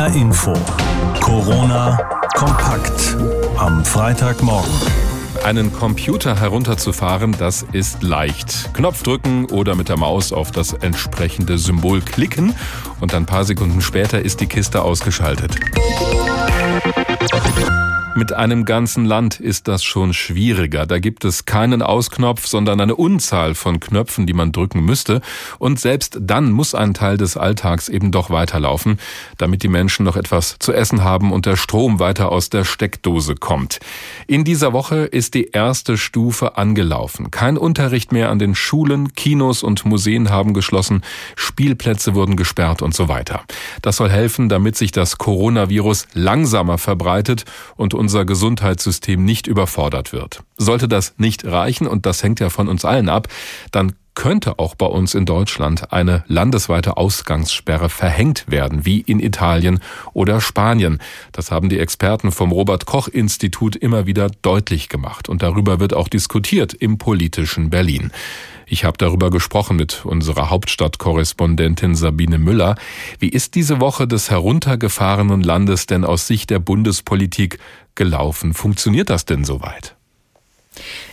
HR Info. Corona kompakt am Freitagmorgen. Einen Computer herunterzufahren, das ist leicht. Knopf drücken oder mit der Maus auf das entsprechende Symbol klicken und ein paar Sekunden später ist die Kiste ausgeschaltet. Mit einem ganzen Land ist das schon schwieriger. Da gibt es keinen Ausknopf, sondern eine Unzahl von Knöpfen, die man drücken müsste. Und selbst dann muss ein Teil des Alltags eben doch weiterlaufen, damit die Menschen noch etwas zu essen haben und der Strom weiter aus der Steckdose kommt. In dieser Woche ist die erste Stufe angelaufen. Kein Unterricht mehr an den Schulen, Kinos und Museen haben geschlossen, Spielplätze wurden gesperrt und so weiter. Das soll helfen, damit sich das Coronavirus langsamer verbreitet und unser Gesundheitssystem nicht überfordert wird. Sollte das nicht reichen, und das hängt ja von uns allen ab, dann könnte auch bei uns in Deutschland eine landesweite Ausgangssperre verhängt werden, wie in Italien oder Spanien. Das haben die Experten vom Robert Koch Institut immer wieder deutlich gemacht. Und darüber wird auch diskutiert im politischen Berlin. Ich habe darüber gesprochen mit unserer Hauptstadtkorrespondentin Sabine Müller. Wie ist diese Woche des heruntergefahrenen Landes denn aus Sicht der Bundespolitik gelaufen? Funktioniert das denn soweit?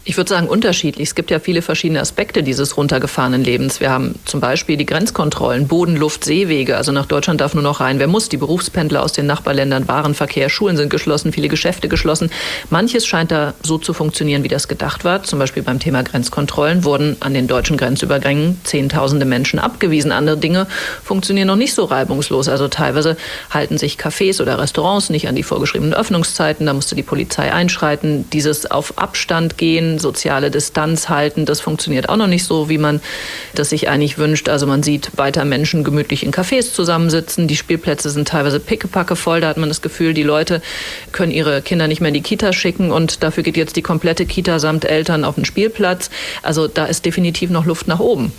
Ich würde sagen unterschiedlich. Es gibt ja viele verschiedene Aspekte dieses runtergefahrenen Lebens. Wir haben zum Beispiel die Grenzkontrollen, Boden, Luft, Seewege. Also nach Deutschland darf nur noch rein, wer muss. Die Berufspendler aus den Nachbarländern, Warenverkehr, Schulen sind geschlossen, viele Geschäfte geschlossen. Manches scheint da so zu funktionieren, wie das gedacht war. Zum Beispiel beim Thema Grenzkontrollen wurden an den deutschen Grenzübergängen Zehntausende Menschen abgewiesen. Andere Dinge funktionieren noch nicht so reibungslos. Also teilweise halten sich Cafés oder Restaurants nicht an die vorgeschriebenen Öffnungszeiten. Da musste die Polizei einschreiten. Dieses auf Abstand gehen, soziale Distanz halten. Das funktioniert auch noch nicht so, wie man das sich eigentlich wünscht. Also man sieht weiter Menschen gemütlich in Cafés zusammensitzen. Die Spielplätze sind teilweise pickepacke voll. Da hat man das Gefühl, die Leute können ihre Kinder nicht mehr in die Kita schicken und dafür geht jetzt die komplette Kita samt Eltern auf den Spielplatz. Also da ist definitiv noch Luft nach oben.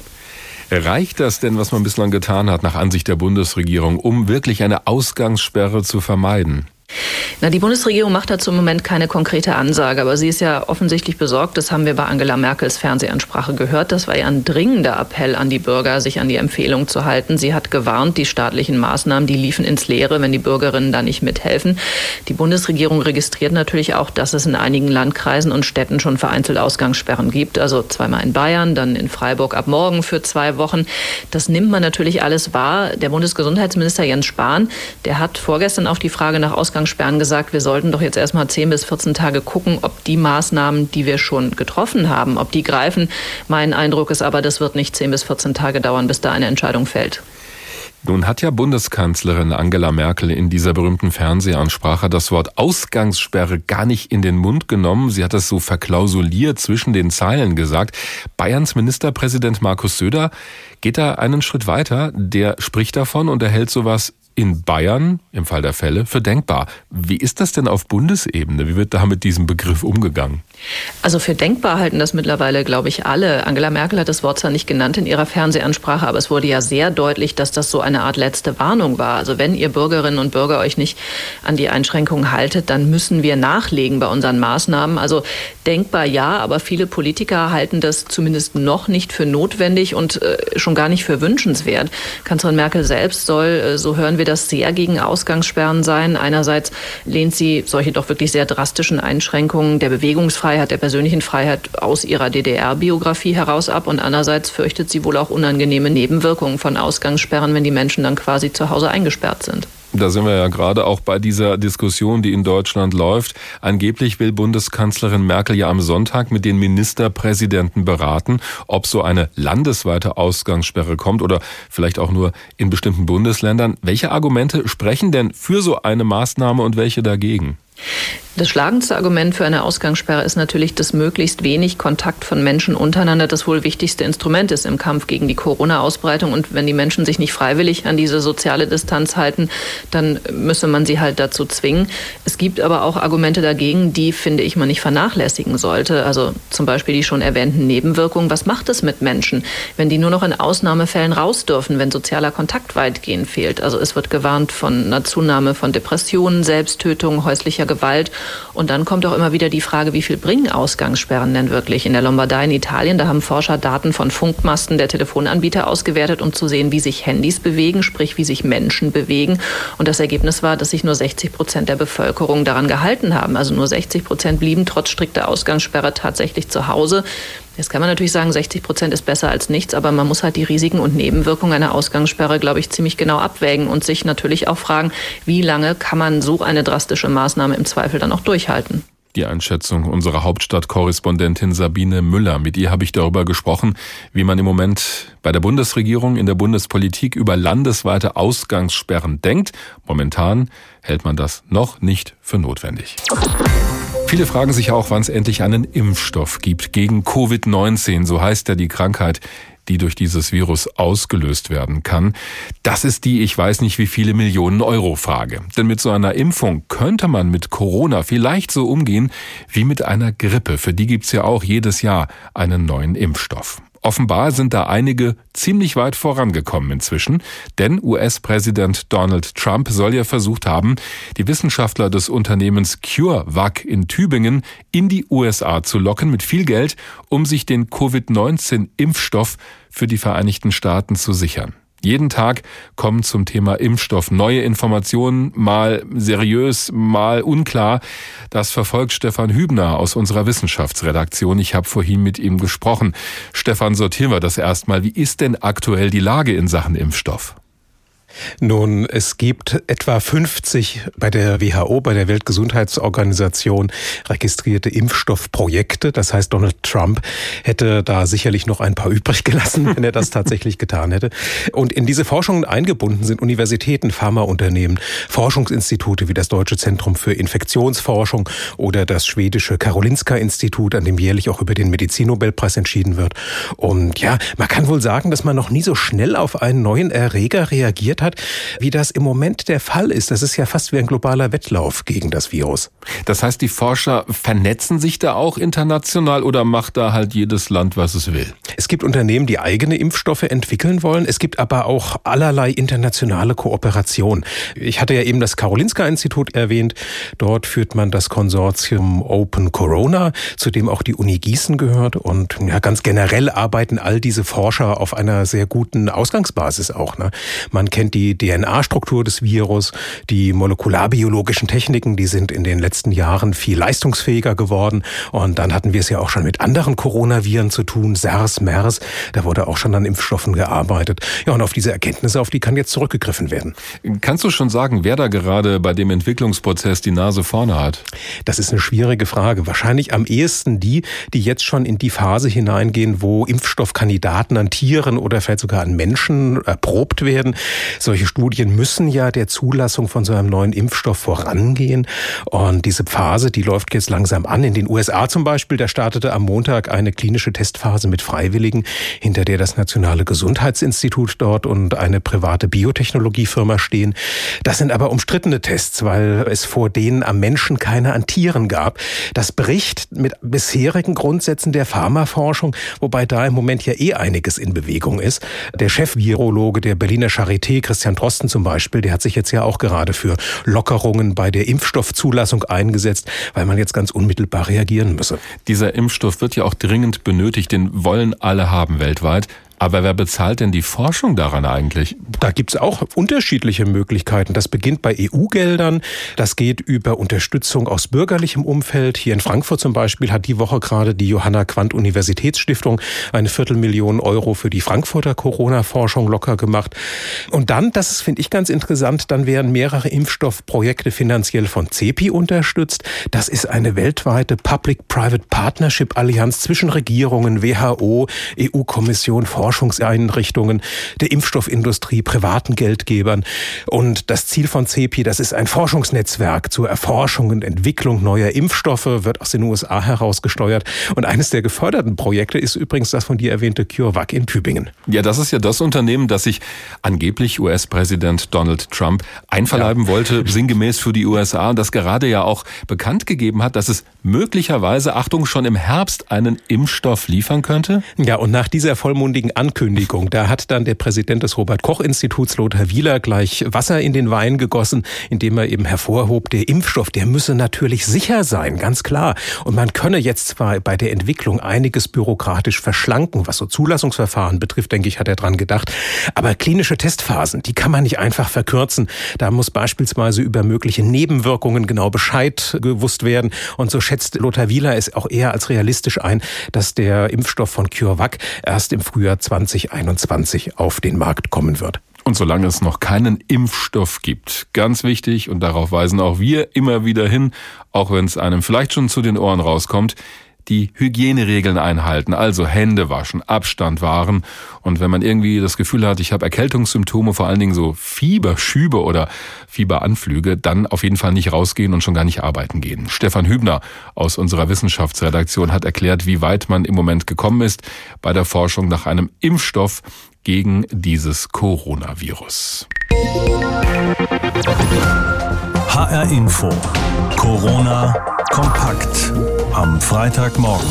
Reicht das denn, was man bislang getan hat, nach Ansicht der Bundesregierung, um wirklich eine Ausgangssperre zu vermeiden? Na, die Bundesregierung macht dazu im Moment keine konkrete Ansage, aber sie ist ja offensichtlich besorgt. Das haben wir bei Angela Merkels Fernsehansprache gehört. Das war ja ein dringender Appell an die Bürger, sich an die Empfehlung zu halten. Sie hat gewarnt, die staatlichen Maßnahmen, die liefen ins Leere, wenn die Bürgerinnen da nicht mithelfen. Die Bundesregierung registriert natürlich auch, dass es in einigen Landkreisen und Städten schon vereinzelt Ausgangssperren gibt. Also zweimal in Bayern, dann in Freiburg ab morgen für zwei Wochen. Das nimmt man natürlich alles wahr. Der Bundesgesundheitsminister Jens Spahn, der hat vorgestern auf die Frage nach Ausgangssperren gesagt, gesagt, wir sollten doch jetzt erstmal 10 bis 14 Tage gucken, ob die Maßnahmen, die wir schon getroffen haben, ob die greifen. Mein Eindruck ist aber, das wird nicht 10 bis 14 Tage dauern, bis da eine Entscheidung fällt. Nun hat ja Bundeskanzlerin Angela Merkel in dieser berühmten Fernsehansprache das Wort Ausgangssperre gar nicht in den Mund genommen. Sie hat das so verklausuliert zwischen den Zeilen gesagt. Bayerns Ministerpräsident Markus Söder geht da einen Schritt weiter. Der spricht davon und erhält sowas in Bayern im Fall der Fälle für denkbar. Wie ist das denn auf Bundesebene? Wie wird da mit diesem Begriff umgegangen? Also für denkbar halten das mittlerweile, glaube ich, alle. Angela Merkel hat das Wort zwar nicht genannt in ihrer Fernsehansprache, aber es wurde ja sehr deutlich, dass das so eine Art letzte Warnung war. Also wenn ihr Bürgerinnen und Bürger euch nicht an die Einschränkungen haltet, dann müssen wir nachlegen bei unseren Maßnahmen. Also denkbar ja, aber viele Politiker halten das zumindest noch nicht für notwendig und äh, schon gar nicht für wünschenswert. Kanzlerin Merkel selbst soll, äh, so hören wir das, sehr gegen Ausgangssperren sein. Einerseits lehnt sie solche doch wirklich sehr drastischen Einschränkungen der Bewegungsfreiheit Freiheit, der persönlichen Freiheit aus ihrer DDR-Biografie heraus ab und andererseits fürchtet sie wohl auch unangenehme Nebenwirkungen von Ausgangssperren, wenn die Menschen dann quasi zu Hause eingesperrt sind. Da sind wir ja gerade auch bei dieser Diskussion, die in Deutschland läuft. Angeblich will Bundeskanzlerin Merkel ja am Sonntag mit den Ministerpräsidenten beraten, ob so eine landesweite Ausgangssperre kommt oder vielleicht auch nur in bestimmten Bundesländern. Welche Argumente sprechen denn für so eine Maßnahme und welche dagegen? Das schlagendste Argument für eine Ausgangssperre ist natürlich, dass möglichst wenig Kontakt von Menschen untereinander das wohl wichtigste Instrument ist im Kampf gegen die Corona-Ausbreitung. Und wenn die Menschen sich nicht freiwillig an diese soziale Distanz halten, dann müsse man sie halt dazu zwingen. Es gibt aber auch Argumente dagegen, die, finde ich, man nicht vernachlässigen sollte. Also zum Beispiel die schon erwähnten Nebenwirkungen. Was macht es mit Menschen, wenn die nur noch in Ausnahmefällen raus dürfen, wenn sozialer Kontakt weitgehend fehlt? Also es wird gewarnt von einer Zunahme von Depressionen, Selbsttötung, häuslicher Gewalt. Und dann kommt auch immer wieder die Frage, wie viel bringen Ausgangssperren denn wirklich? In der Lombardei in Italien, da haben Forscher Daten von Funkmasten der Telefonanbieter ausgewertet, um zu sehen, wie sich Handys bewegen, sprich wie sich Menschen bewegen. Und das Ergebnis war, dass sich nur 60 Prozent der Bevölkerung daran gehalten haben. Also nur 60 Prozent blieben trotz strikter Ausgangssperre tatsächlich zu Hause. Jetzt kann man natürlich sagen, 60 Prozent ist besser als nichts, aber man muss halt die Risiken und Nebenwirkungen einer Ausgangssperre, glaube ich, ziemlich genau abwägen und sich natürlich auch fragen, wie lange kann man so eine drastische Maßnahme im Zweifel dann auch durchhalten. Die Einschätzung unserer Hauptstadtkorrespondentin Sabine Müller. Mit ihr habe ich darüber gesprochen, wie man im Moment bei der Bundesregierung in der Bundespolitik über landesweite Ausgangssperren denkt. Momentan hält man das noch nicht für notwendig. Viele fragen sich auch, wann es endlich einen Impfstoff gibt gegen Covid-19. So heißt ja die Krankheit, die durch dieses Virus ausgelöst werden kann. Das ist die, ich weiß nicht wie viele Millionen Euro Frage. Denn mit so einer Impfung könnte man mit Corona vielleicht so umgehen wie mit einer Grippe. Für die gibt's ja auch jedes Jahr einen neuen Impfstoff. Offenbar sind da einige ziemlich weit vorangekommen inzwischen, denn US-Präsident Donald Trump soll ja versucht haben, die Wissenschaftler des Unternehmens CureVac in Tübingen in die USA zu locken mit viel Geld, um sich den Covid-19-Impfstoff für die Vereinigten Staaten zu sichern. Jeden Tag kommen zum Thema Impfstoff neue Informationen, mal seriös, mal unklar. Das verfolgt Stefan Hübner aus unserer Wissenschaftsredaktion. Ich habe vorhin mit ihm gesprochen. Stefan, sortieren wir das erstmal. Wie ist denn aktuell die Lage in Sachen Impfstoff? Nun, es gibt etwa 50 bei der WHO, bei der Weltgesundheitsorganisation registrierte Impfstoffprojekte. Das heißt, Donald Trump hätte da sicherlich noch ein paar übrig gelassen, wenn er das tatsächlich getan hätte. Und in diese Forschungen eingebunden sind Universitäten, Pharmaunternehmen, Forschungsinstitute wie das Deutsche Zentrum für Infektionsforschung oder das schwedische Karolinska-Institut, an dem jährlich auch über den Medizinnobelpreis entschieden wird. Und ja, man kann wohl sagen, dass man noch nie so schnell auf einen neuen Erreger reagiert hat hat, wie das im Moment der Fall ist. Das ist ja fast wie ein globaler Wettlauf gegen das Virus. Das heißt, die Forscher vernetzen sich da auch international oder macht da halt jedes Land, was es will? Es gibt Unternehmen, die eigene Impfstoffe entwickeln wollen. Es gibt aber auch allerlei internationale Kooperation. Ich hatte ja eben das Karolinska-Institut erwähnt. Dort führt man das Konsortium Open Corona, zu dem auch die Uni Gießen gehört. Und ja, ganz generell arbeiten all diese Forscher auf einer sehr guten Ausgangsbasis auch. Ne? Man kennt die DNA-Struktur des Virus, die molekularbiologischen Techniken, die sind in den letzten Jahren viel leistungsfähiger geworden. Und dann hatten wir es ja auch schon mit anderen Coronaviren zu tun, SARS, MERS. Da wurde auch schon an Impfstoffen gearbeitet. Ja, und auf diese Erkenntnisse, auf die kann jetzt zurückgegriffen werden. Kannst du schon sagen, wer da gerade bei dem Entwicklungsprozess die Nase vorne hat? Das ist eine schwierige Frage. Wahrscheinlich am ehesten die, die jetzt schon in die Phase hineingehen, wo Impfstoffkandidaten an Tieren oder vielleicht sogar an Menschen erprobt werden. Solche Studien müssen ja der Zulassung von so einem neuen Impfstoff vorangehen. Und diese Phase, die läuft jetzt langsam an. In den USA zum Beispiel, da startete am Montag eine klinische Testphase mit Freiwilligen, hinter der das Nationale Gesundheitsinstitut dort und eine private Biotechnologiefirma stehen. Das sind aber umstrittene Tests, weil es vor denen am Menschen keine an Tieren gab. Das bricht mit bisherigen Grundsätzen der Pharmaforschung, wobei da im Moment ja eh einiges in Bewegung ist. Der Chefvirologe der Berliner Charité, Christian Drosten zum Beispiel, der hat sich jetzt ja auch gerade für Lockerungen bei der Impfstoffzulassung eingesetzt, weil man jetzt ganz unmittelbar reagieren müsse. Dieser Impfstoff wird ja auch dringend benötigt, den wollen alle haben weltweit. Aber wer bezahlt denn die Forschung daran eigentlich? Da gibt's auch unterschiedliche Möglichkeiten. Das beginnt bei EU-Geldern, das geht über Unterstützung aus bürgerlichem Umfeld. Hier in Frankfurt zum Beispiel hat die Woche gerade die Johanna Quandt Universitätsstiftung eine Viertelmillion Euro für die Frankfurter Corona-Forschung locker gemacht. Und dann, das finde ich ganz interessant, dann werden mehrere Impfstoffprojekte finanziell von CEPI unterstützt. Das ist eine weltweite Public-Private Partnership-Allianz zwischen Regierungen, WHO, EU-Kommission, Forschungseinrichtungen, der Impfstoffindustrie, privaten Geldgebern. Und das Ziel von CEPI, das ist ein Forschungsnetzwerk zur Erforschung und Entwicklung neuer Impfstoffe, wird aus den USA herausgesteuert. Und eines der geförderten Projekte ist übrigens das von dir erwähnte CureVac in Tübingen. Ja, das ist ja das Unternehmen, das sich angeblich US-Präsident Donald Trump einverleiben ja. wollte, sinngemäß für die USA, und das gerade ja auch bekannt gegeben hat, dass es möglicherweise, Achtung, schon im Herbst einen Impfstoff liefern könnte? Ja, und nach dieser vollmundigen Ankündigung. Da hat dann der Präsident des Robert-Koch-Instituts, Lothar Wieler, gleich Wasser in den Wein gegossen, indem er eben hervorhob, der Impfstoff, der müsse natürlich sicher sein, ganz klar. Und man könne jetzt zwar bei der Entwicklung einiges bürokratisch verschlanken, was so Zulassungsverfahren betrifft, denke ich, hat er dran gedacht. Aber klinische Testphasen, die kann man nicht einfach verkürzen. Da muss beispielsweise über mögliche Nebenwirkungen genau Bescheid gewusst werden. Und so schätzt Lothar Wieler es auch eher als realistisch ein, dass der Impfstoff von CureVac erst im Frühjahr 2021 auf den Markt kommen wird. Und solange es noch keinen Impfstoff gibt, ganz wichtig, und darauf weisen auch wir immer wieder hin, auch wenn es einem vielleicht schon zu den Ohren rauskommt, die Hygieneregeln einhalten, also Hände waschen, Abstand wahren. Und wenn man irgendwie das Gefühl hat, ich habe Erkältungssymptome, vor allen Dingen so Fieberschübe oder Fieberanflüge, dann auf jeden Fall nicht rausgehen und schon gar nicht arbeiten gehen. Stefan Hübner aus unserer Wissenschaftsredaktion hat erklärt, wie weit man im Moment gekommen ist bei der Forschung nach einem Impfstoff gegen dieses Coronavirus. HR Info. Corona kompakt am Freitagmorgen.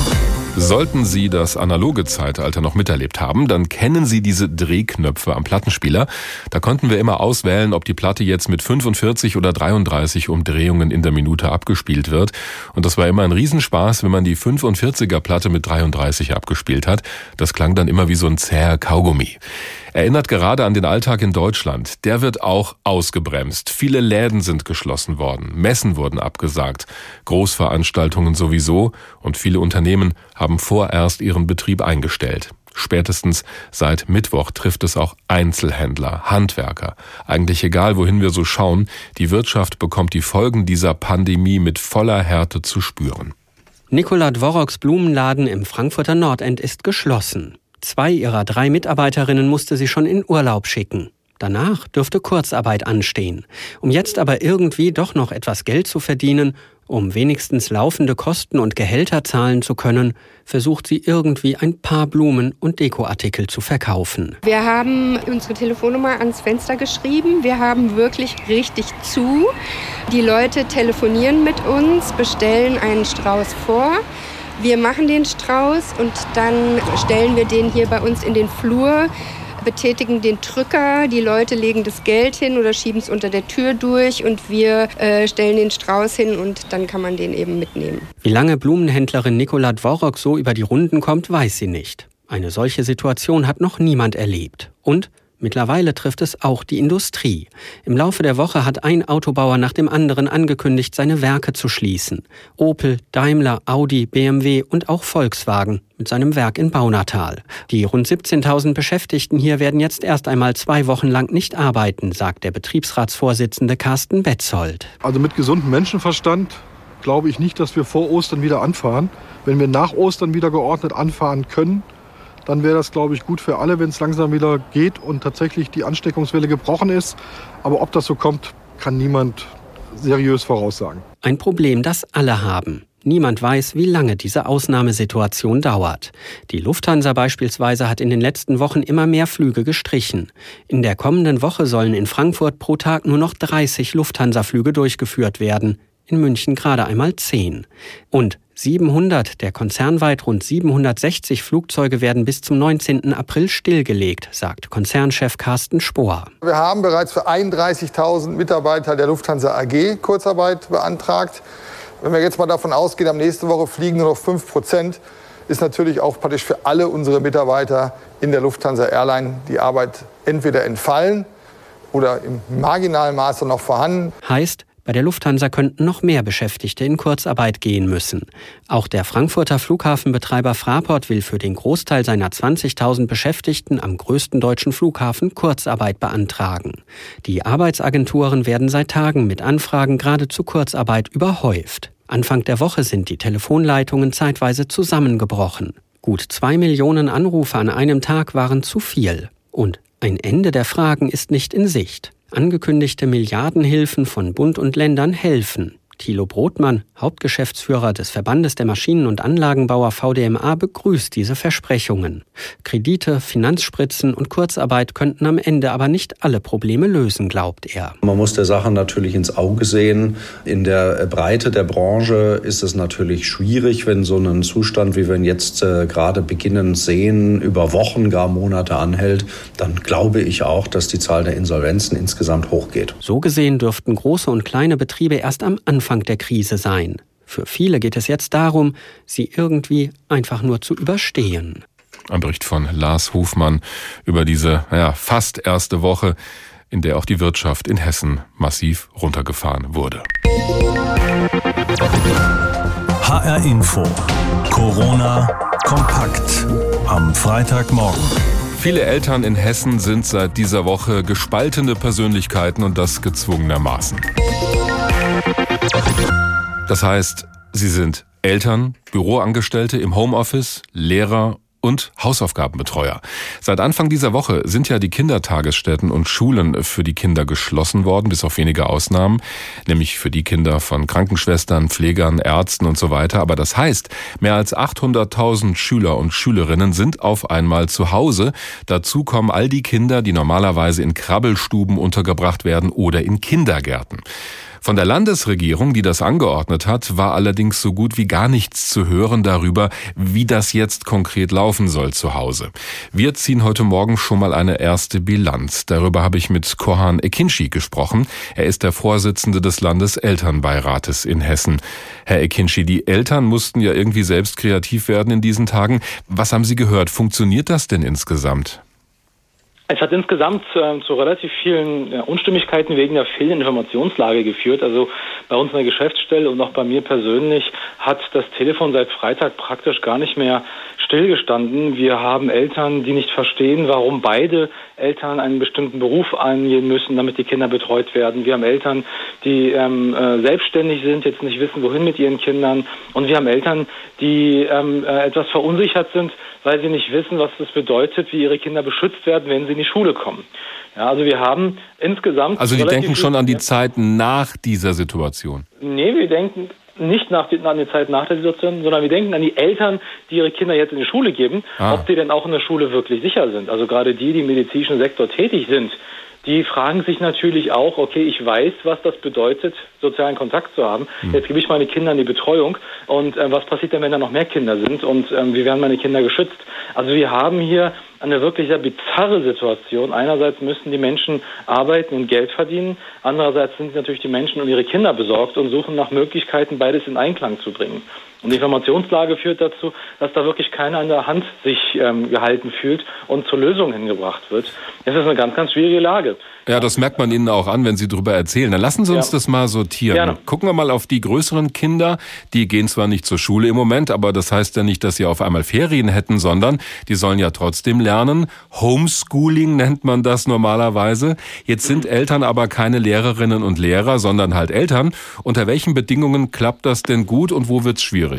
Sollten Sie das analoge Zeitalter noch miterlebt haben, dann kennen Sie diese Drehknöpfe am Plattenspieler. Da konnten wir immer auswählen, ob die Platte jetzt mit 45 oder 33 Umdrehungen in der Minute abgespielt wird. Und das war immer ein Riesenspaß, wenn man die 45er Platte mit 33 abgespielt hat. Das klang dann immer wie so ein zäher Kaugummi. Erinnert gerade an den Alltag in Deutschland. Der wird auch ausgebremst. Viele Läden sind geschlossen worden. Messen wurden abgesagt. Großveranstaltungen sowieso. Und viele Unternehmen haben vorerst ihren Betrieb eingestellt. Spätestens seit Mittwoch trifft es auch Einzelhändler, Handwerker. Eigentlich egal, wohin wir so schauen, die Wirtschaft bekommt die Folgen dieser Pandemie mit voller Härte zu spüren. Nikola Dvoroks Blumenladen im Frankfurter Nordend ist geschlossen. Zwei ihrer drei Mitarbeiterinnen musste sie schon in Urlaub schicken. Danach dürfte Kurzarbeit anstehen. Um jetzt aber irgendwie doch noch etwas Geld zu verdienen, um wenigstens laufende Kosten und Gehälter zahlen zu können, versucht sie irgendwie ein paar Blumen und Dekoartikel zu verkaufen. Wir haben unsere Telefonnummer ans Fenster geschrieben. Wir haben wirklich richtig zu. Die Leute telefonieren mit uns, bestellen einen Strauß vor. Wir machen den Strauß und dann stellen wir den hier bei uns in den Flur, betätigen den Drücker, die Leute legen das Geld hin oder schieben es unter der Tür durch und wir äh, stellen den Strauß hin und dann kann man den eben mitnehmen. Wie lange Blumenhändlerin Nikola Dvorok so über die Runden kommt, weiß sie nicht. Eine solche Situation hat noch niemand erlebt. Und Mittlerweile trifft es auch die Industrie. Im Laufe der Woche hat ein Autobauer nach dem anderen angekündigt, seine Werke zu schließen. Opel, Daimler, Audi, BMW und auch Volkswagen mit seinem Werk in Baunatal. Die rund 17.000 Beschäftigten hier werden jetzt erst einmal zwei Wochen lang nicht arbeiten, sagt der Betriebsratsvorsitzende Carsten Betzold. Also mit gesundem Menschenverstand glaube ich nicht, dass wir vor Ostern wieder anfahren. Wenn wir nach Ostern wieder geordnet anfahren können, dann wäre das, glaube ich, gut für alle, wenn es langsam wieder geht und tatsächlich die Ansteckungswelle gebrochen ist. Aber ob das so kommt, kann niemand seriös voraussagen. Ein Problem, das alle haben. Niemand weiß, wie lange diese Ausnahmesituation dauert. Die Lufthansa beispielsweise hat in den letzten Wochen immer mehr Flüge gestrichen. In der kommenden Woche sollen in Frankfurt pro Tag nur noch 30 Lufthansa-Flüge durchgeführt werden, in München gerade einmal 10. Und 700 der konzernweit rund 760 Flugzeuge werden bis zum 19. April stillgelegt, sagt Konzernchef Carsten Spohr. Wir haben bereits für 31.000 Mitarbeiter der Lufthansa AG Kurzarbeit beantragt. Wenn wir jetzt mal davon ausgehen, am nächste Woche fliegen nur noch 5 Prozent, ist natürlich auch praktisch für alle unsere Mitarbeiter in der Lufthansa Airline die Arbeit entweder entfallen oder im marginalen Maße noch vorhanden. Heißt, bei der Lufthansa könnten noch mehr Beschäftigte in Kurzarbeit gehen müssen. Auch der Frankfurter Flughafenbetreiber Fraport will für den Großteil seiner 20.000 Beschäftigten am größten deutschen Flughafen Kurzarbeit beantragen. Die Arbeitsagenturen werden seit Tagen mit Anfragen gerade zu Kurzarbeit überhäuft. Anfang der Woche sind die Telefonleitungen zeitweise zusammengebrochen. Gut zwei Millionen Anrufe an einem Tag waren zu viel. Und ein Ende der Fragen ist nicht in Sicht. Angekündigte Milliardenhilfen von Bund und Ländern helfen. Thilo Brotmann, Hauptgeschäftsführer des Verbandes der Maschinen- und Anlagenbauer VDMA, begrüßt diese Versprechungen. Kredite, Finanzspritzen und Kurzarbeit könnten am Ende aber nicht alle Probleme lösen, glaubt er. Man muss der Sache natürlich ins Auge sehen. In der Breite der Branche ist es natürlich schwierig, wenn so ein Zustand, wie wir ihn jetzt äh, gerade beginnen sehen, über Wochen, gar Monate anhält. Dann glaube ich auch, dass die Zahl der Insolvenzen insgesamt hochgeht. So gesehen dürften große und kleine Betriebe erst am Anfang Anfang der Krise sein. Für viele geht es jetzt darum, sie irgendwie einfach nur zu überstehen. Ein Bericht von Lars Hofmann über diese ja, fast erste Woche, in der auch die Wirtschaft in Hessen massiv runtergefahren wurde. HR Info. Corona kompakt am Freitagmorgen. Viele Eltern in Hessen sind seit dieser Woche gespaltene Persönlichkeiten und das gezwungenermaßen. Das heißt, sie sind Eltern, Büroangestellte im Homeoffice, Lehrer und Hausaufgabenbetreuer. Seit Anfang dieser Woche sind ja die Kindertagesstätten und Schulen für die Kinder geschlossen worden, bis auf wenige Ausnahmen, nämlich für die Kinder von Krankenschwestern, Pflegern, Ärzten und so weiter. Aber das heißt, mehr als 800.000 Schüler und Schülerinnen sind auf einmal zu Hause. Dazu kommen all die Kinder, die normalerweise in Krabbelstuben untergebracht werden oder in Kindergärten. Von der Landesregierung, die das angeordnet hat, war allerdings so gut wie gar nichts zu hören darüber, wie das jetzt konkret laufen soll zu Hause. Wir ziehen heute Morgen schon mal eine erste Bilanz. Darüber habe ich mit Kohan Ekinci gesprochen. Er ist der Vorsitzende des Landeselternbeirates in Hessen. Herr Ekinci, die Eltern mussten ja irgendwie selbst kreativ werden in diesen Tagen. Was haben Sie gehört? Funktioniert das denn insgesamt? Es hat insgesamt äh, zu relativ vielen äh, Unstimmigkeiten wegen der fehlenden Informationslage geführt. Also bei uns in der Geschäftsstelle und auch bei mir persönlich hat das Telefon seit Freitag praktisch gar nicht mehr stillgestanden. Wir haben Eltern, die nicht verstehen, warum beide Eltern einen bestimmten Beruf angehen müssen, damit die Kinder betreut werden. Wir haben Eltern, die ähm, äh, selbstständig sind, jetzt nicht wissen, wohin mit ihren Kindern. Und wir haben Eltern, die ähm, äh, etwas verunsichert sind, weil sie nicht wissen, was das bedeutet, wie ihre Kinder beschützt werden, wenn sie in die Schule kommen. Ja, also wir haben insgesamt. Also die denken schon an die Zeit nach dieser Situation. Nee, wir denken nicht nach die, an die Zeit nach der Situation, sondern wir denken an die Eltern, die ihre Kinder jetzt in die Schule geben, ah. ob die denn auch in der Schule wirklich sicher sind. Also gerade die, die im medizinischen Sektor tätig sind, die fragen sich natürlich auch, okay, ich weiß, was das bedeutet, sozialen Kontakt zu haben. Mhm. Jetzt gebe ich meine Kinder in die Betreuung und äh, was passiert denn, wenn da noch mehr Kinder sind und ähm, wie werden meine Kinder geschützt? Also wir haben hier eine wirklich sehr bizarre Situation. Einerseits müssen die Menschen arbeiten und Geld verdienen, andererseits sind natürlich die Menschen um ihre Kinder besorgt und suchen nach Möglichkeiten, beides in Einklang zu bringen. Und die Informationslage führt dazu, dass da wirklich keiner an der Hand sich ähm, gehalten fühlt und zur Lösung hingebracht wird. Es ist eine ganz, ganz schwierige Lage. Ja, das merkt man Ihnen auch an, wenn Sie darüber erzählen. Dann lassen Sie uns ja. das mal sortieren. Gerne. Gucken wir mal auf die größeren Kinder. Die gehen zwar nicht zur Schule im Moment, aber das heißt ja nicht, dass sie auf einmal Ferien hätten, sondern die sollen ja trotzdem lernen. Homeschooling nennt man das normalerweise. Jetzt sind Eltern aber keine Lehrerinnen und Lehrer, sondern halt Eltern. Unter welchen Bedingungen klappt das denn gut und wo wird's schwierig?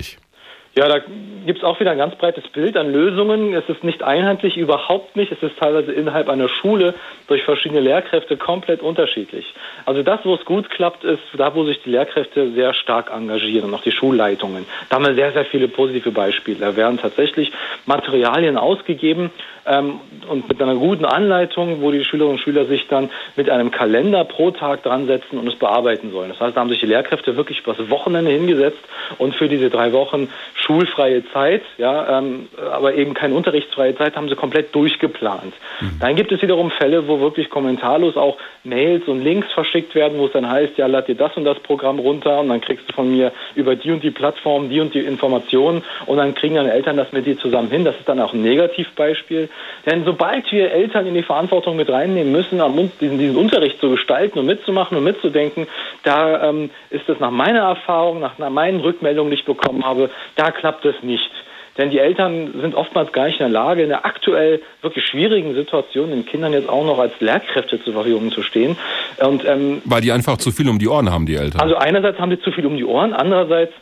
Ja, da gibt es auch wieder ein ganz breites Bild an Lösungen. Es ist nicht einheitlich, überhaupt nicht. Es ist teilweise innerhalb einer Schule durch verschiedene Lehrkräfte komplett unterschiedlich. Also das, wo es gut klappt, ist da, wo sich die Lehrkräfte sehr stark engagieren auch die Schulleitungen. Da haben wir sehr, sehr viele positive Beispiele. Da werden tatsächlich Materialien ausgegeben ähm, und mit einer guten Anleitung, wo die Schülerinnen und Schüler sich dann mit einem Kalender pro Tag dran setzen und es bearbeiten sollen. Das heißt, da haben sich die Lehrkräfte wirklich übers Wochenende hingesetzt und für diese drei Wochen schulfreie Zeit, ja, ähm, aber eben keine unterrichtsfreie Zeit, haben sie komplett durchgeplant. Mhm. Dann gibt es wiederum Fälle, wo wirklich kommentarlos auch Mails und Links verschickt werden, wo es dann heißt, ja, lad dir das und das Programm runter und dann kriegst du von mir über die und die Plattform die und die Informationen und dann kriegen deine Eltern das mit dir zusammen hin. Das ist dann auch ein Negativbeispiel. Denn sobald wir Eltern in die Verantwortung mit reinnehmen müssen, diesen, diesen Unterricht zu gestalten und mitzumachen und mitzudenken, da ähm, ist es nach meiner Erfahrung, nach, nach meinen Rückmeldungen, die ich bekommen habe, da klappt es nicht. Denn die Eltern sind oftmals gar nicht in der Lage, in der aktuell wirklich schwierigen Situation den Kindern jetzt auch noch als Lehrkräfte zur Verfügung zu stehen. Und, ähm, Weil die einfach zu viel um die Ohren haben, die Eltern. Also einerseits haben sie zu viel um die Ohren, andererseits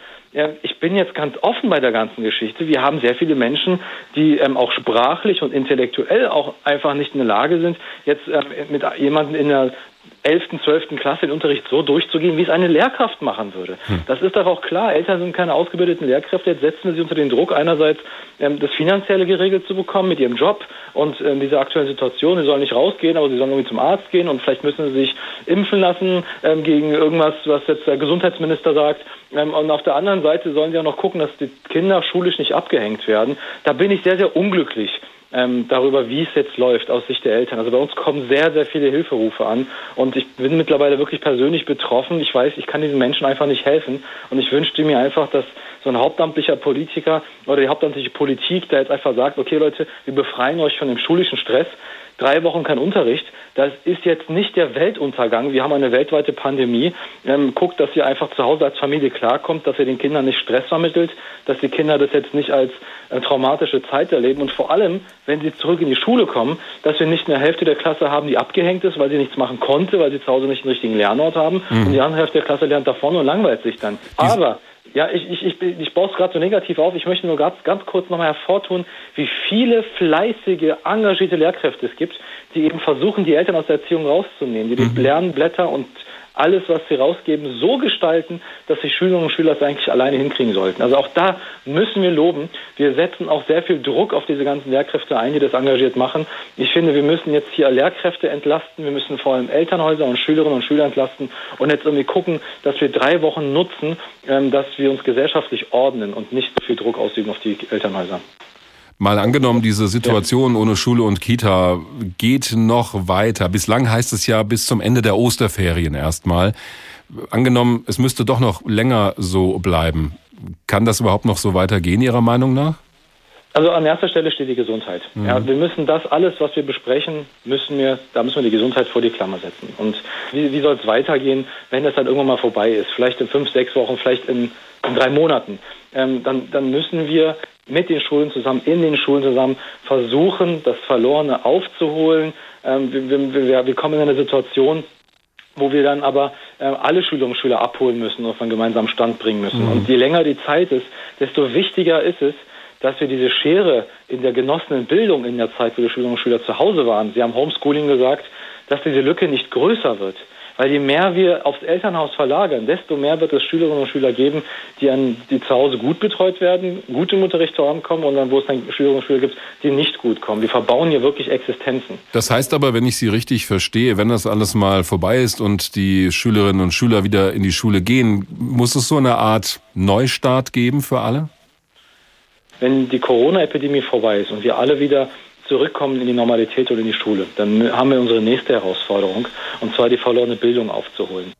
ich bin jetzt ganz offen bei der ganzen Geschichte. Wir haben sehr viele Menschen, die ähm, auch sprachlich und intellektuell auch einfach nicht in der Lage sind, jetzt ähm, mit jemandem in der 11., 12. Klasse den Unterricht so durchzugehen, wie es eine Lehrkraft machen würde. Hm. Das ist doch auch klar. Eltern sind keine ausgebildeten Lehrkräfte. Jetzt setzen sie unter den Druck, einerseits ähm, das Finanzielle geregelt zu bekommen mit ihrem Job und ähm, dieser aktuellen Situation. Sie sollen nicht rausgehen, aber sie sollen irgendwie zum Arzt gehen und vielleicht müssen sie sich impfen lassen ähm, gegen irgendwas, was jetzt der Gesundheitsminister sagt. Ähm, und auf der anderen Seite sollen sie auch noch gucken, dass die Kinder schulisch nicht abgehängt werden. Da bin ich sehr, sehr unglücklich ähm, darüber, wie es jetzt läuft aus Sicht der Eltern. Also bei uns kommen sehr, sehr viele Hilferufe an und ich bin mittlerweile wirklich persönlich betroffen. Ich weiß, ich kann diesen Menschen einfach nicht helfen und ich wünschte mir einfach, dass so ein hauptamtlicher Politiker oder die hauptamtliche Politik da jetzt einfach sagt, okay Leute, wir befreien euch von dem schulischen Stress, drei Wochen kein Unterricht, das ist jetzt nicht der Weltuntergang. Wir haben eine weltweite Pandemie. Ähm, guckt, dass ihr einfach zu Hause als Familie klarkommt, dass ihr den Kindern nicht Stress vermittelt, dass die Kinder das jetzt nicht als äh, traumatische Zeit erleben und vor allem, wenn sie zurück in die Schule kommen, dass wir nicht eine Hälfte der Klasse haben, die abgehängt ist, weil sie nichts machen konnte, weil sie zu Hause nicht einen richtigen Lernort haben mhm. und die andere Hälfte der Klasse lernt davon und langweilt sich dann. Aber ja, ich, ich, ich, ich baue es gerade so negativ auf. Ich möchte nur ganz, ganz kurz nochmal hervortun, wie viele fleißige, engagierte Lehrkräfte es gibt, die eben versuchen, die Eltern aus der Erziehung rauszunehmen, die mhm. die Lernblätter und alles, was sie rausgeben, so gestalten, dass die Schülerinnen und Schüler es eigentlich alleine hinkriegen sollten. Also auch da müssen wir loben. Wir setzen auch sehr viel Druck auf diese ganzen Lehrkräfte ein, die das engagiert machen. Ich finde, wir müssen jetzt hier Lehrkräfte entlasten. Wir müssen vor allem Elternhäuser und Schülerinnen und Schüler entlasten und jetzt irgendwie gucken, dass wir drei Wochen nutzen, ähm, dass wir uns gesellschaftlich ordnen und nicht so viel Druck ausüben auf die Elternhäuser. Mal angenommen, diese Situation ohne Schule und Kita geht noch weiter. Bislang heißt es ja bis zum Ende der Osterferien erstmal. Angenommen, es müsste doch noch länger so bleiben. Kann das überhaupt noch so weitergehen, Ihrer Meinung nach? Also an erster Stelle steht die Gesundheit. Mhm. Ja, wir müssen das alles, was wir besprechen, müssen wir, da müssen wir die Gesundheit vor die Klammer setzen. Und wie, wie soll es weitergehen, wenn das dann irgendwann mal vorbei ist? Vielleicht in fünf, sechs Wochen, vielleicht in, in drei Monaten. Ähm, dann, dann müssen wir mit den Schulen zusammen, in den Schulen zusammen versuchen, das Verlorene aufzuholen. Ähm, wir, wir, wir, kommen in eine Situation, wo wir dann aber äh, alle Schülerinnen und Schüler abholen müssen und auf einen gemeinsamen Stand bringen müssen. Mhm. Und je länger die Zeit ist, desto wichtiger ist es, dass wir diese Schere in der genossenen Bildung in der Zeit, wo die Schülerinnen und Schüler zu Hause waren, Sie haben Homeschooling gesagt, dass diese Lücke nicht größer wird. Weil je mehr wir aufs Elternhaus verlagern, desto mehr wird es Schülerinnen und Schüler geben, die, an, die zu Hause gut betreut werden, gut im Unterricht zu haben kommen und dann, wo es dann Schülerinnen und Schüler gibt, die nicht gut kommen. Wir verbauen hier wirklich Existenzen. Das heißt aber, wenn ich Sie richtig verstehe, wenn das alles mal vorbei ist und die Schülerinnen und Schüler wieder in die Schule gehen, muss es so eine Art Neustart geben für alle? Wenn die Corona-Epidemie vorbei ist und wir alle wieder zurückkommen in die Normalität oder in die Schule. Dann haben wir unsere nächste Herausforderung, und zwar die verlorene Bildung aufzuholen.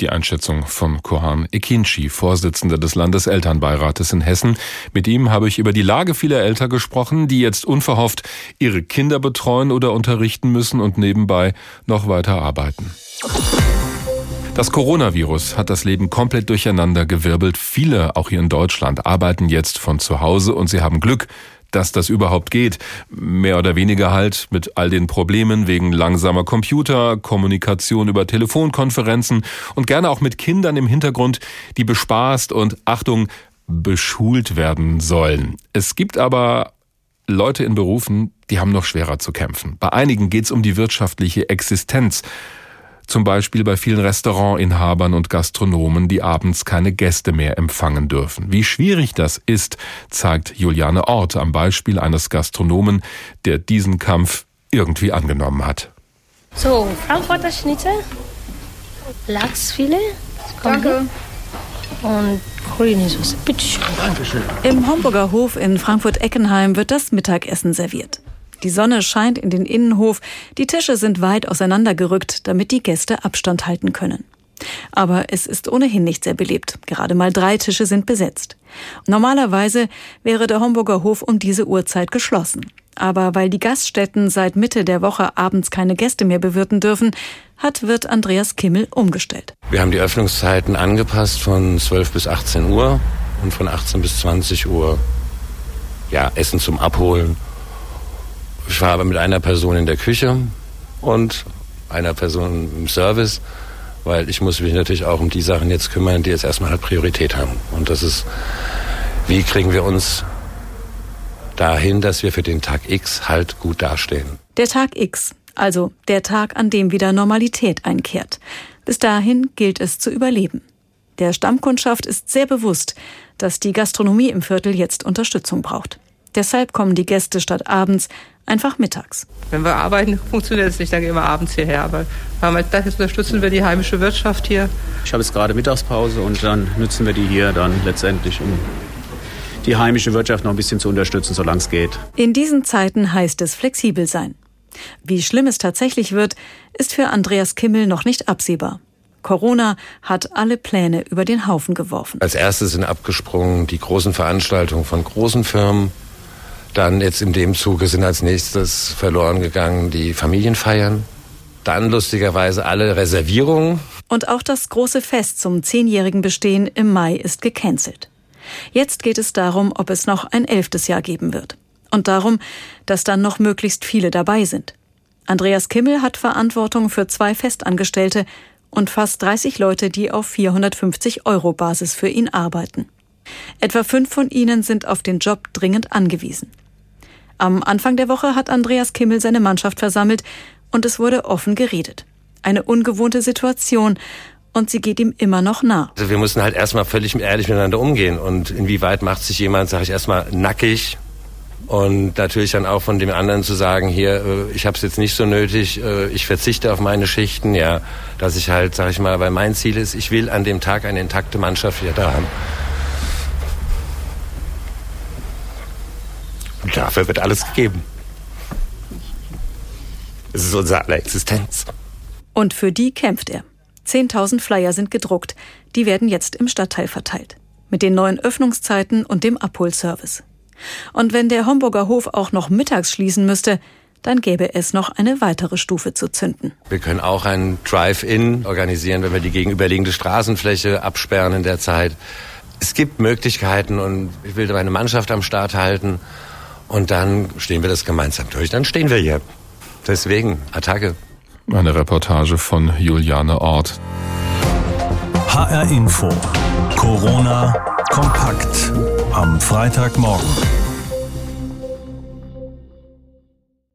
Die Einschätzung von Kohan Ekinci, Vorsitzender des Landeselternbeirates in Hessen. Mit ihm habe ich über die Lage vieler Eltern gesprochen, die jetzt unverhofft ihre Kinder betreuen oder unterrichten müssen und nebenbei noch weiter arbeiten. Das Coronavirus hat das Leben komplett durcheinander gewirbelt. Viele, auch hier in Deutschland, arbeiten jetzt von zu Hause und sie haben Glück, dass das überhaupt geht. Mehr oder weniger halt mit all den Problemen wegen langsamer Computer, Kommunikation über Telefonkonferenzen und gerne auch mit Kindern im Hintergrund, die bespaßt und Achtung, beschult werden sollen. Es gibt aber Leute in Berufen, die haben noch schwerer zu kämpfen. Bei einigen geht es um die wirtschaftliche Existenz. Zum Beispiel bei vielen Restaurantinhabern und Gastronomen, die abends keine Gäste mehr empfangen dürfen. Wie schwierig das ist, zeigt Juliane Ort am Beispiel eines Gastronomen, der diesen Kampf irgendwie angenommen hat. So, Frankfurter Schnitzel, Lachsfilet. Danke. Und Corinisauce. Bitteschön. Dankeschön. Im Homburger Hof in Frankfurt-Eckenheim wird das Mittagessen serviert. Die Sonne scheint in den Innenhof, die Tische sind weit auseinandergerückt, damit die Gäste Abstand halten können. Aber es ist ohnehin nicht sehr belebt. Gerade mal drei Tische sind besetzt. Normalerweise wäre der Homburger Hof um diese Uhrzeit geschlossen. Aber weil die Gaststätten seit Mitte der Woche abends keine Gäste mehr bewirten dürfen, hat Wirt Andreas Kimmel umgestellt. Wir haben die Öffnungszeiten angepasst von 12 bis 18 Uhr und von 18 bis 20 Uhr ja, Essen zum Abholen ich war aber mit einer Person in der Küche und einer Person im Service, weil ich muss mich natürlich auch um die Sachen jetzt kümmern, die jetzt erstmal halt Priorität haben. Und das ist, wie kriegen wir uns dahin, dass wir für den Tag X halt gut dastehen. Der Tag X. Also der Tag, an dem wieder Normalität einkehrt. Bis dahin gilt es zu überleben. Der Stammkundschaft ist sehr bewusst, dass die Gastronomie im Viertel jetzt Unterstützung braucht. Deshalb kommen die Gäste statt abends einfach mittags. Wenn wir arbeiten, funktioniert es nicht, dann gehen wir abends hierher. Aber jetzt unterstützen wir die heimische Wirtschaft hier. Ich habe jetzt gerade Mittagspause und dann nutzen wir die hier dann letztendlich, um die heimische Wirtschaft noch ein bisschen zu unterstützen, solange es geht. In diesen Zeiten heißt es flexibel sein. Wie schlimm es tatsächlich wird, ist für Andreas Kimmel noch nicht absehbar. Corona hat alle Pläne über den Haufen geworfen. Als erstes sind abgesprungen die großen Veranstaltungen von großen Firmen. Dann jetzt in dem Zuge sind als nächstes verloren gegangen die Familienfeiern. Dann lustigerweise alle Reservierungen. Und auch das große Fest zum zehnjährigen Bestehen im Mai ist gecancelt. Jetzt geht es darum, ob es noch ein elftes Jahr geben wird. Und darum, dass dann noch möglichst viele dabei sind. Andreas Kimmel hat Verantwortung für zwei Festangestellte und fast 30 Leute, die auf 450 Euro Basis für ihn arbeiten. Etwa fünf von ihnen sind auf den Job dringend angewiesen. Am Anfang der Woche hat Andreas Kimmel seine Mannschaft versammelt und es wurde offen geredet. Eine ungewohnte Situation und sie geht ihm immer noch nah. Also wir müssen halt erstmal völlig ehrlich miteinander umgehen und inwieweit macht sich jemand, sage ich erstmal, nackig und natürlich dann auch von dem anderen zu sagen, hier, äh, ich habe es jetzt nicht so nötig, äh, ich verzichte auf meine Schichten, ja, dass ich halt, sage ich mal, weil mein Ziel ist, ich will an dem Tag eine intakte Mannschaft wieder da haben. Dafür wird alles gegeben. Es ist unsere aller Existenz. Und für die kämpft er. 10.000 Flyer sind gedruckt. Die werden jetzt im Stadtteil verteilt. Mit den neuen Öffnungszeiten und dem Abholservice. Und wenn der Homburger Hof auch noch mittags schließen müsste, dann gäbe es noch eine weitere Stufe zu zünden. Wir können auch ein Drive-In organisieren, wenn wir die gegenüberliegende Straßenfläche absperren in der Zeit. Es gibt Möglichkeiten und ich will meine Mannschaft am Start halten und dann stehen wir das gemeinsam durch. Dann stehen wir hier. Deswegen, Attacke. Eine Reportage von Juliane Ort. HR Info. Corona kompakt am Freitagmorgen.